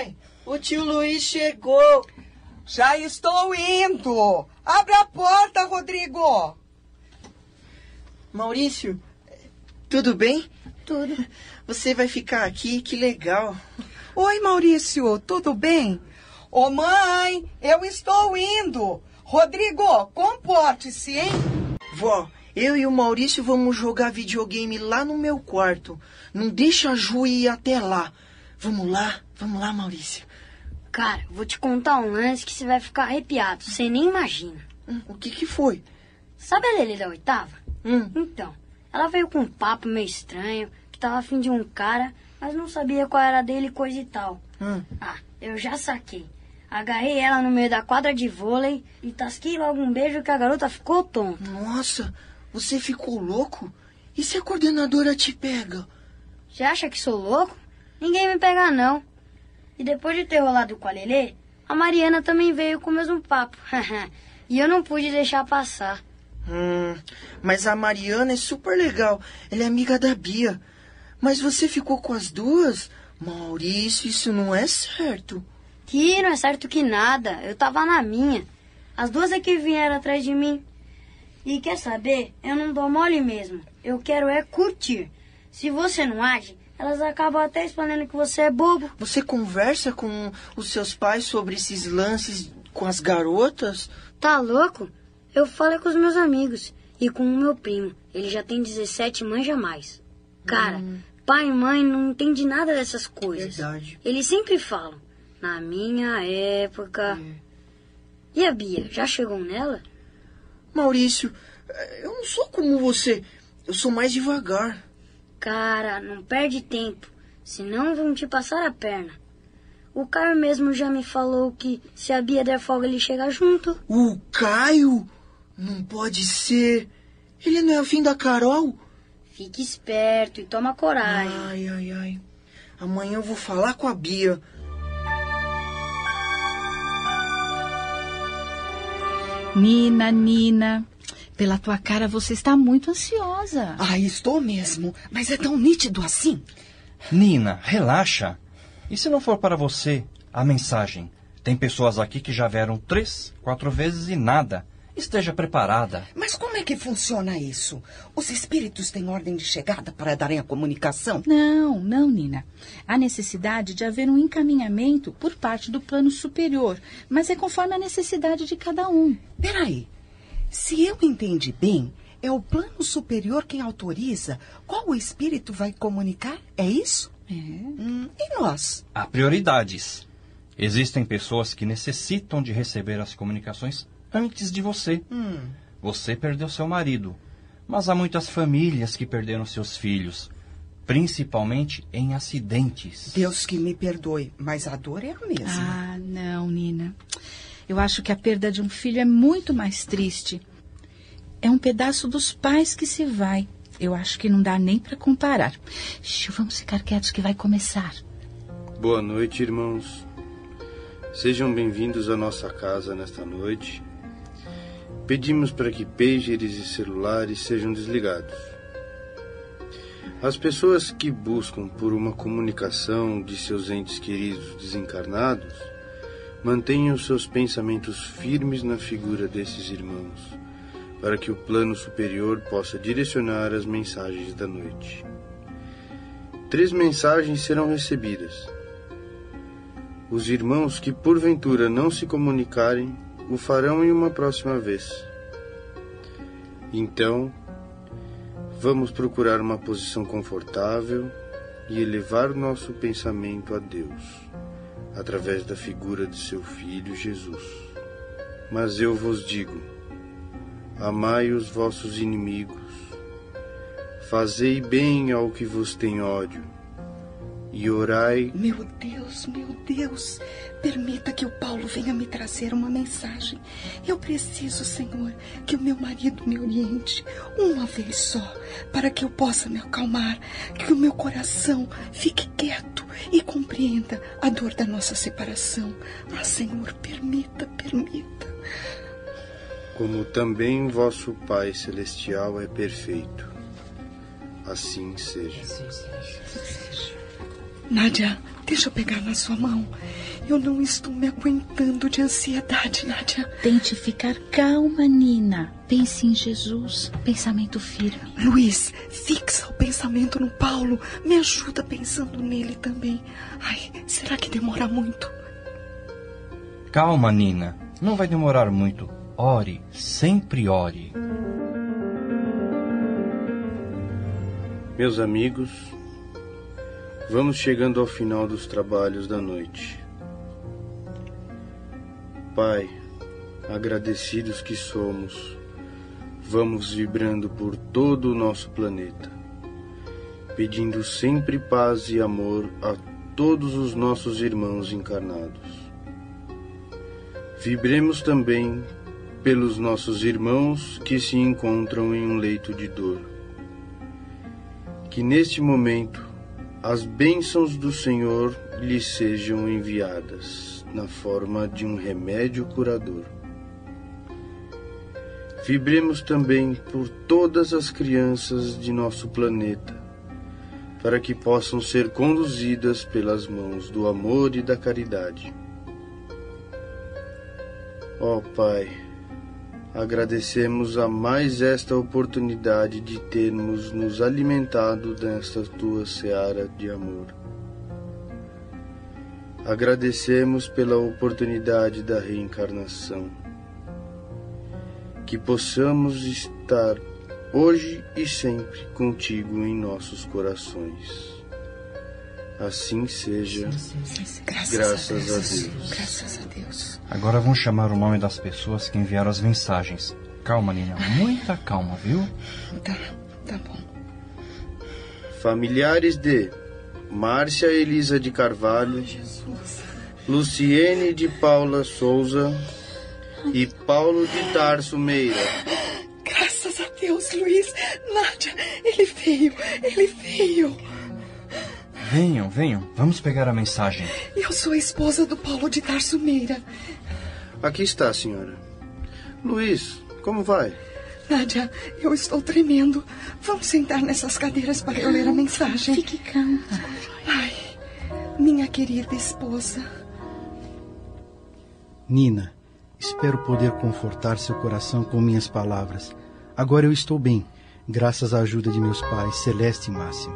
Mãe, o tio Luiz chegou. Já estou indo. Abre a porta, Rodrigo. Maurício, tudo bem? Tudo. Você vai ficar aqui, que legal. Oi, Maurício, tudo bem? Ô, mãe, eu estou indo. Rodrigo, comporte-se, hein? Vó, eu e o Maurício vamos jogar videogame lá no meu quarto. Não deixa a Ju ir até lá. Vamos lá, vamos lá, Maurício. Cara, vou te contar um lance que você vai ficar arrepiado. Você nem imagina. Hum, o que que foi? Sabe a Lele da oitava? Hum, Então, ela veio com um papo meio estranho, que tava afim de um cara, mas não sabia qual era dele e coisa e tal. hum. Ah, eu já saquei. Agarrei ela no meio da quadra de vôlei e tasquei logo um beijo que a garota ficou tonta. Nossa, você ficou louco? E se a coordenadora te pega? Você acha que sou louco? Ninguém me pega, não. E depois de ter rolado com a Lelê, a Mariana também veio com o mesmo papo. e eu não pude deixar passar. Hum, mas a Mariana é super legal. Ela é amiga da Bia. Mas você ficou com as duas? Maurício, isso não é certo. Que não é certo que nada. Eu tava na minha. As duas é que vieram atrás de mim. E quer saber? Eu não dou mole mesmo. Eu quero é curtir. Se você não age, elas acabam até respondendo que você é bobo. Você conversa com os seus pais sobre esses lances com as garotas? Tá louco? Eu falo é com os meus amigos e com o meu primo. Ele já tem 17 e manja mais. Cara, pai e mãe não entendem nada dessas coisas. Verdade. Eles sempre falam. Na minha época. E a Bia, já chegou nela? Maurício, eh, eu não sou como você. Eu sou mais devagar. Cara, não perde tempo, senão vão te passar a perna. O Caio mesmo já me falou que se a Bia der folga ele chega junto. O Caio? Não pode ser. Ele não é afim da Carol? Fique esperto e toma coragem. Ai, ai, ai. Amanhã eu vou falar com a Bia. Nina, Nina, pela tua cara você está muito ansiosa. Ah, estou mesmo. Mas é tão nítido assim. Nina, relaxa. E se não for para você a mensagem? Tem pessoas aqui que já vieram três, quatro vezes e nada. Esteja preparada. Mas como é que funciona isso? Os espíritos têm ordem de chegada para darem a comunicação? Não, não, Nina. Há necessidade de haver um encaminhamento por parte do plano superior, mas é conforme a necessidade de cada um. Peraí. Se eu entendi bem, é o plano superior quem autoriza qual o espírito vai comunicar? É isso? É. Hum, e nós? Há prioridades. Existem pessoas que necessitam de receber as comunicações antes de você. Hum. Você perdeu seu marido, mas há muitas famílias que perderam seus filhos, principalmente em acidentes. Deus que me perdoe, mas a dor é a mesma. Ah, não, Nina. Eu acho que a perda de um filho é muito mais triste. É um pedaço dos pais que se vai. Eu acho que não dá nem para comparar. Shhh, vamos ficar quietos que vai começar. Boa noite, irmãos. Sejam bem-vindos à nossa casa nesta noite. Pedimos para que pagers e celulares sejam desligados. As pessoas que buscam por uma comunicação de seus entes queridos desencarnados mantenham seus pensamentos firmes na figura desses irmãos, para que o plano superior possa direcionar as mensagens da noite. Três mensagens serão recebidas. Os irmãos que porventura não se comunicarem o farão em uma próxima vez. Então, vamos procurar uma posição confortável e elevar nosso pensamento a Deus, através da figura de seu Filho Jesus. Mas eu vos digo: amai os vossos inimigos, fazei bem ao que vos tem ódio, e orai Meu Deus, meu Deus, permita que o Paulo venha me trazer uma mensagem. Eu preciso, Senhor, que o meu marido me oriente uma vez só, para que eu possa me acalmar, que o meu coração fique quieto e compreenda a dor da nossa separação. Ah, Senhor, permita, permita. como também vosso Pai Celestial é perfeito. Assim seja. Nádia, deixa eu pegar na sua mão. Eu não estou me aguentando de ansiedade, Nádia. Tente ficar calma, Nina. Pense em Jesus. Pensamento firme. Luiz, fixa o pensamento no Paulo. Me ajuda pensando nele também. Ai, será que demora muito? Calma, Nina. Não vai demorar muito. Ore, sempre ore. Meus amigos, vamos chegando ao final dos trabalhos da noite. Pai, agradecidos que somos, vamos vibrando por todo o nosso planeta, pedindo sempre paz e amor a todos os nossos irmãos encarnados. Vibremos também pelos nossos irmãos que se encontram em um leito de dor que neste momento as bênçãos do Senhor lhe sejam enviadas na forma de um remédio curador. Vibremos também por todas as crianças de nosso planeta, para que possam ser conduzidas pelas mãos do amor e da caridade. Ó oh, Pai, Agradecemos a mais esta oportunidade de termos nos alimentado desta tua seara de amor. Agradecemos pela oportunidade da reencarnação. Que possamos estar hoje e sempre contigo em nossos corações. Assim seja. Graças, Graças a, Deus. Graças a Deus. Agora vamos chamar o nome das pessoas que enviaram as mensagens. Calma, Nina. Muita calma, viu? Tá, tá bom. Familiares de Márcia Elisa de Carvalho, Luciene de Paula Souza e Paulo de Tarso Meira. Graças a Deus, Luiz. Nádia, ele veio, ele veio. Venham, venham. Vamos pegar a mensagem. Eu sou a esposa do Paulo de Tarso Meira. Aqui está, senhora. Luiz, como vai? Nádia, eu estou tremendo. Vamos sentar nessas cadeiras para eu ler a mensagem. Fique calma. Ai, minha querida esposa. Nina, espero poder confortar seu coração com minhas palavras. Agora eu estou bem, graças à ajuda de meus pais, Celeste e Máximo.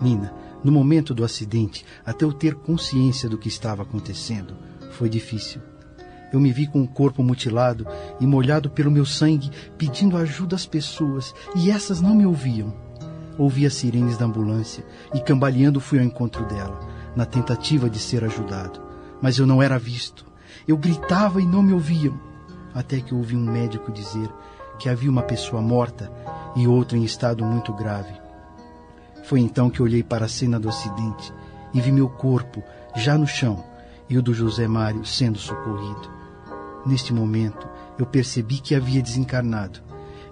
Nina, no momento do acidente, até eu ter consciência do que estava acontecendo, foi difícil. Eu me vi com o corpo mutilado e molhado pelo meu sangue, pedindo ajuda às pessoas, e essas não me ouviam. Ouvi as sirenes da ambulância e, cambaleando, fui ao encontro dela, na tentativa de ser ajudado. Mas eu não era visto. Eu gritava e não me ouviam. Até que ouvi um médico dizer que havia uma pessoa morta e outra em estado muito grave. Foi então que olhei para a cena do acidente e vi meu corpo já no chão e o do José Mário sendo socorrido. Neste momento, eu percebi que havia desencarnado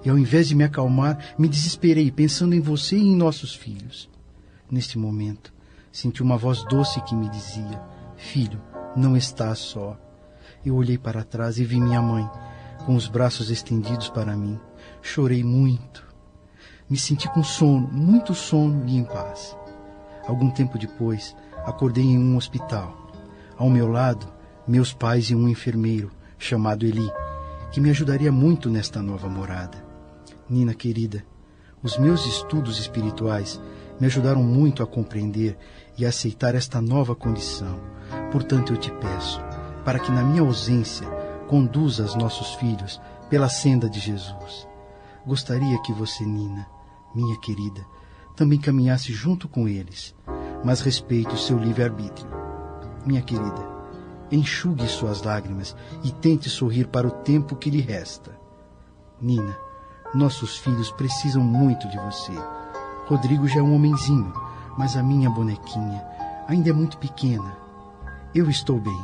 e, ao invés de me acalmar, me desesperei pensando em você e em nossos filhos. Neste momento, senti uma voz doce que me dizia: Filho, não estás só. Eu olhei para trás e vi minha mãe, com os braços estendidos para mim. Chorei muito me senti com sono, muito sono e em paz. Algum tempo depois, acordei em um hospital. Ao meu lado, meus pais e um enfermeiro, chamado Eli, que me ajudaria muito nesta nova morada. Nina querida, os meus estudos espirituais me ajudaram muito a compreender e a aceitar esta nova condição. Portanto, eu te peço, para que na minha ausência conduzas nossos filhos pela senda de Jesus. Gostaria que você, Nina, minha querida, também caminhasse junto com eles, mas respeite o seu livre-arbítrio. Minha querida, enxugue suas lágrimas e tente sorrir para o tempo que lhe resta. Nina, nossos filhos precisam muito de você. Rodrigo já é um homenzinho, mas a minha bonequinha ainda é muito pequena. Eu estou bem,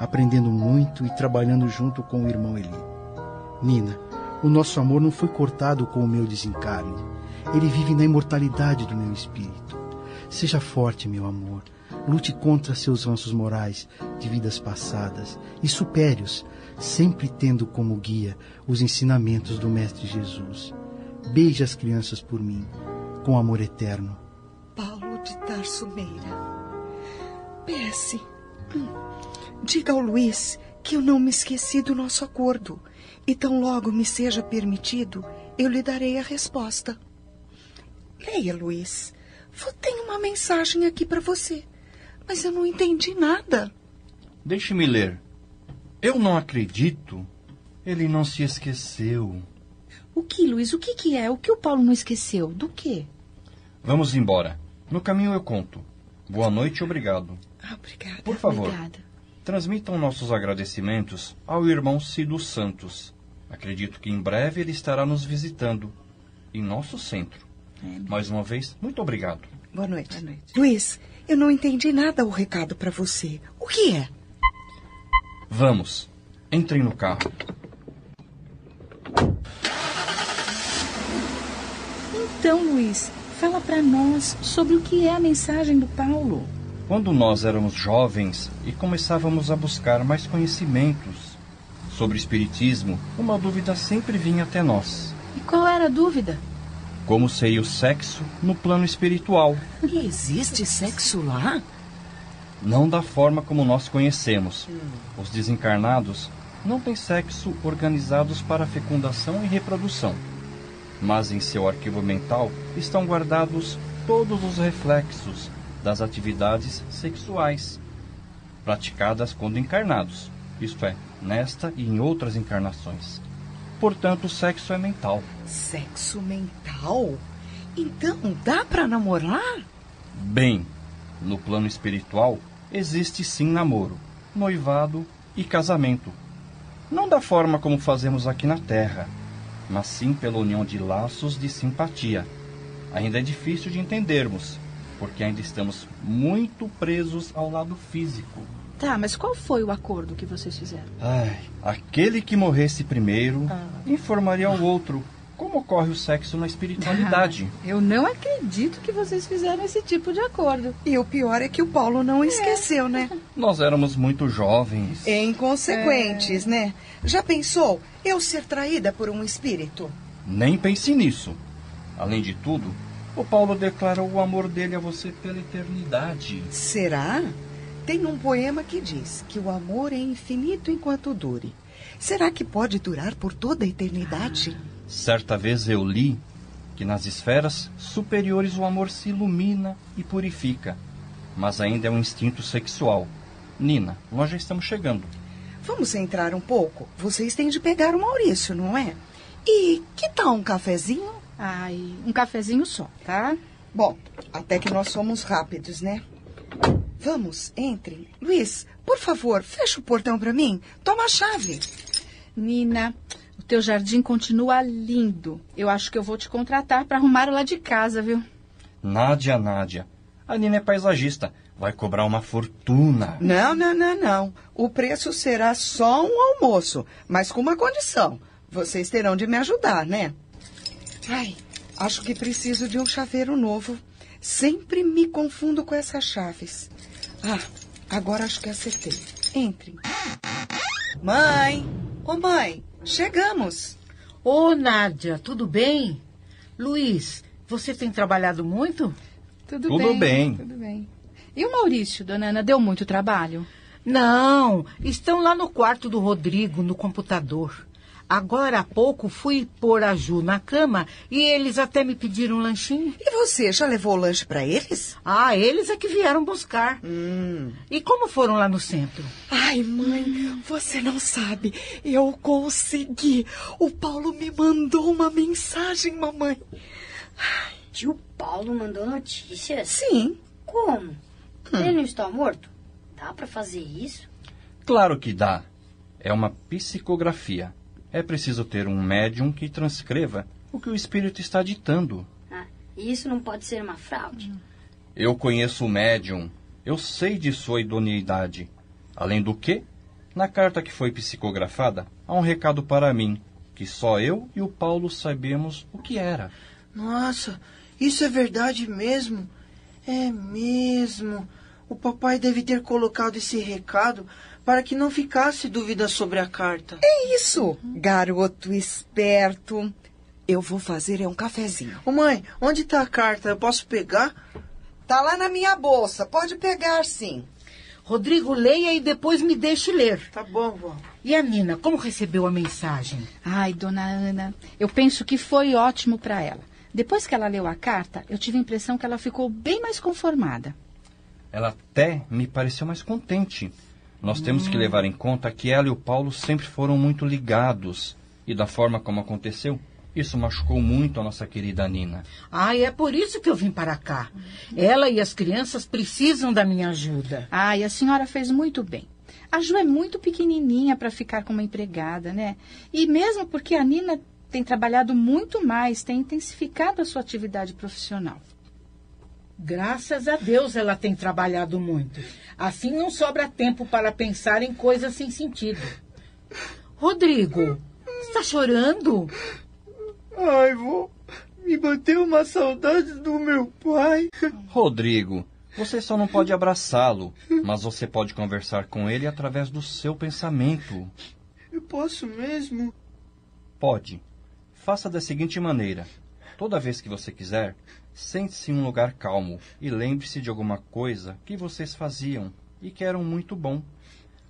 aprendendo muito e trabalhando junto com o irmão Eli. Nina, o nosso amor não foi cortado com o meu desencarne. Ele vive na imortalidade do meu espírito. Seja forte, meu amor. Lute contra seus ranços morais de vidas passadas e supere-os, sempre tendo como guia os ensinamentos do Mestre Jesus. Beije as crianças por mim, com amor eterno. Paulo de Tarso Meira. PS. Hum. Diga ao Luiz que eu não me esqueci do nosso acordo. E tão logo me seja permitido, eu lhe darei a resposta. Leia, Luiz. Tenho uma mensagem aqui para você. Mas eu não entendi nada. Deixe-me ler. Eu não acredito. Ele não se esqueceu. O que, Luiz? O que, que é? O que o Paulo não esqueceu? Do quê? Vamos embora. No caminho eu conto. Boa noite e obrigado. Ah, obrigada. Por favor, Obrigada. transmitam nossos agradecimentos ao irmão Cido Santos. Acredito que em breve ele estará nos visitando em nosso centro. Mais uma vez, muito obrigado. Boa noite. Boa noite. Luiz, eu não entendi nada o recado para você. O que é? Vamos, entrem no carro. Então, Luiz, fala para nós sobre o que é a mensagem do Paulo. Quando nós éramos jovens e começávamos a buscar mais conhecimentos sobre o Espiritismo, uma dúvida sempre vinha até nós. E qual era a dúvida? Como seria o sexo no plano espiritual? E existe sexo lá? Não da forma como nós conhecemos. Os desencarnados não têm sexo organizados para fecundação e reprodução. Mas em seu arquivo mental estão guardados todos os reflexos das atividades sexuais praticadas quando encarnados, isto é, nesta e em outras encarnações. Portanto, o sexo é mental. Sexo mental? Então dá para namorar? Bem, no plano espiritual existe sim namoro, noivado e casamento. Não da forma como fazemos aqui na Terra, mas sim pela união de laços de simpatia. Ainda é difícil de entendermos, porque ainda estamos muito presos ao lado físico. Tá, mas qual foi o acordo que vocês fizeram? Ai, aquele que morresse primeiro informaria ao outro como ocorre o sexo na espiritualidade. Eu não acredito que vocês fizeram esse tipo de acordo. E o pior é que o Paulo não esqueceu, né? Nós éramos muito jovens. Inconsequentes, né? Já pensou eu ser traída por um espírito? Nem pense nisso. Além de tudo, o Paulo declarou o amor dele a você pela eternidade. Será? Tem um poema que diz que o amor é infinito enquanto dure. Será que pode durar por toda a eternidade? Certa vez eu li que nas esferas superiores o amor se ilumina e purifica, mas ainda é um instinto sexual. Nina, nós já estamos chegando. Vamos entrar um pouco? Vocês têm de pegar o Maurício, não é? E que tal um cafezinho? Ai, um cafezinho só, tá? Bom, até que nós somos rápidos, né? Vamos, entrem. Luiz, por favor, fecha o portão para mim. Toma a chave. Nina, o teu jardim continua lindo. Eu acho que eu vou te contratar para arrumar o lá de casa, viu? Nádia, Nádia. A Nina é paisagista. Vai cobrar uma fortuna. Não, não, não, não. O preço será só um almoço, mas com uma condição. Vocês terão de me ajudar, né? Ai, acho que preciso de um chaveiro novo. Sempre me confundo com essas chaves. Ah, agora acho que acertei. Entrem. Mãe! Ô mãe, chegamos. Ô, Nádia, tudo bem? Luiz, você tem trabalhado muito? Tudo, Tudo bem. Tudo bem. E o Maurício, dona Ana, deu muito trabalho? Não, estão lá no quarto do Rodrigo, no computador. Agora há pouco fui pôr a Ju na cama e eles até me pediram um lanchinho. E você, já levou o lanche para eles? Ah, eles é que vieram buscar. Hum. E como foram lá no centro? Ai, mãe, você não sabe. Eu consegui. O Paulo me mandou uma mensagem, mamãe. Tio Paulo mandou notícias? Sim. Como? Ele não está morto? Dá pra fazer isso? Claro que dá. É uma psicografia. É preciso ter um médium que transcreva o que o espírito está ditando. Ah, e isso não pode ser uma fraude? Eu conheço o médium. Eu sei de sua idoneidade. Além do que, na carta que foi psicografada, há um recado para mim, que só eu e o Paulo sabemos o que era. Nossa, isso é verdade mesmo? É mesmo. O papai deve ter colocado esse recado para que não ficasse dúvida sobre a carta. É isso, garoto esperto. Eu vou fazer é um cafezinho. Ô mãe, onde está a carta? Eu posso pegar? Tá lá na minha bolsa. Pode pegar, sim. Rodrigo, leia e depois me deixe ler. Tá bom, vó. E a Nina, como recebeu a mensagem? Ai, dona Ana, eu penso que foi ótimo para ela. Depois que ela leu a carta, eu tive a impressão que ela ficou bem mais conformada. Ela até me pareceu mais contente. Nós temos que levar em conta que ela e o Paulo sempre foram muito ligados. E da forma como aconteceu, isso machucou muito a nossa querida Nina. Ah, é por isso que eu vim para cá. Ela e as crianças precisam da minha ajuda. Ai, a senhora fez muito bem. A Ju é muito pequenininha para ficar com uma empregada, né? E mesmo porque a Nina tem trabalhado muito mais, tem intensificado a sua atividade profissional. Graças a Deus ela tem trabalhado muito. Assim não sobra tempo para pensar em coisas sem sentido. Rodrigo, está chorando? Ai, vô, me bateu uma saudade do meu pai. Rodrigo, você só não pode abraçá-lo, mas você pode conversar com ele através do seu pensamento. Eu posso mesmo? Pode. Faça da seguinte maneira: toda vez que você quiser, sente-se em um lugar calmo e lembre-se de alguma coisa que vocês faziam e que eram muito bom.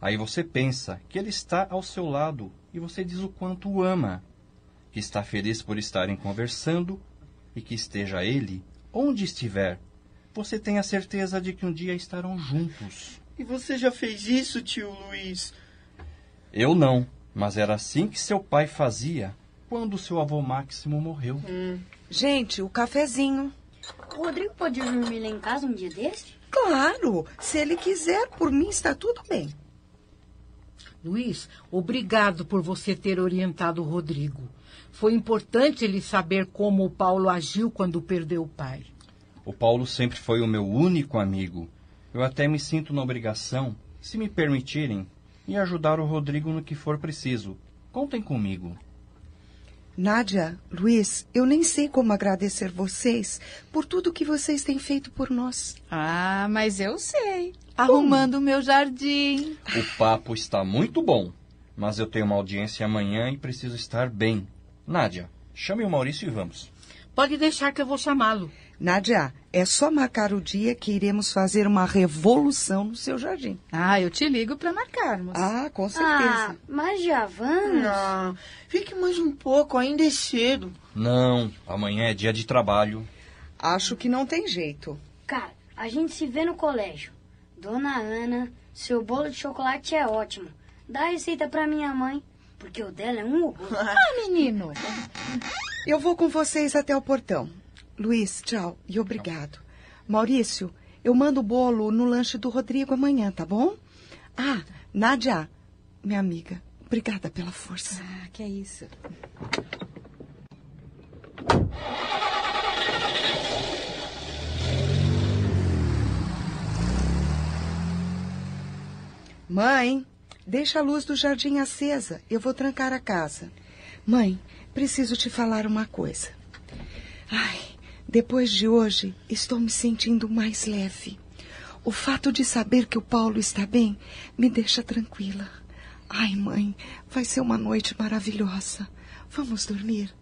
Aí você pensa que ele está ao seu lado e você diz o quanto o ama, que está feliz por estarem conversando e que esteja ele onde estiver. Você tem a certeza de que um dia estarão juntos. E você já fez isso, tio Luiz? Eu não, mas era assim que seu pai fazia quando seu avô Máximo morreu. Gente, o cafezinho. O Rodrigo pode dormir lá em casa um dia desse? Claro, se ele quiser, por mim está tudo bem. Luiz, obrigado por você ter orientado o Rodrigo. Foi importante ele saber como o Paulo agiu quando perdeu o pai. O Paulo sempre foi o meu único amigo. Eu até me sinto na obrigação, se me permitirem, em ajudar o Rodrigo no que for preciso. Contem comigo. Nádia, Luiz, eu nem sei como agradecer vocês por tudo que vocês têm feito por nós. Ah, mas eu sei. Arrumando o meu jardim. O papo está muito bom, mas eu tenho uma audiência amanhã e preciso estar bem. Nádia, chame o Maurício e vamos. Pode deixar que eu vou chamá-lo. Nádia, é só marcar o dia que iremos fazer uma revolução no seu jardim. Ah, eu te ligo para marcarmos. Ah, com Ah, certeza. mas já vamos? Não, fique mais um pouco, ainda é cedo. Não, amanhã é dia de trabalho. Acho que não tem jeito. Cara, a gente se vê no colégio. Dona Ana, seu bolo de chocolate é ótimo. Dá a receita pra minha mãe, porque o dela é um horror. Ah, menino. Eu vou com vocês até o portão. Luiz, tchau e obrigado. Maurício, eu mando o bolo no lanche do Rodrigo amanhã, tá bom? Ah, Nádia, minha amiga, obrigada pela força. Ah, que é isso. Mãe, deixa a luz do jardim acesa. Eu vou trancar a casa. Mãe, preciso te falar uma coisa. Ai, depois de hoje, estou me sentindo mais leve. O fato de saber que o Paulo está bem me deixa tranquila. Ai, mãe, vai ser uma noite maravilhosa. Vamos dormir?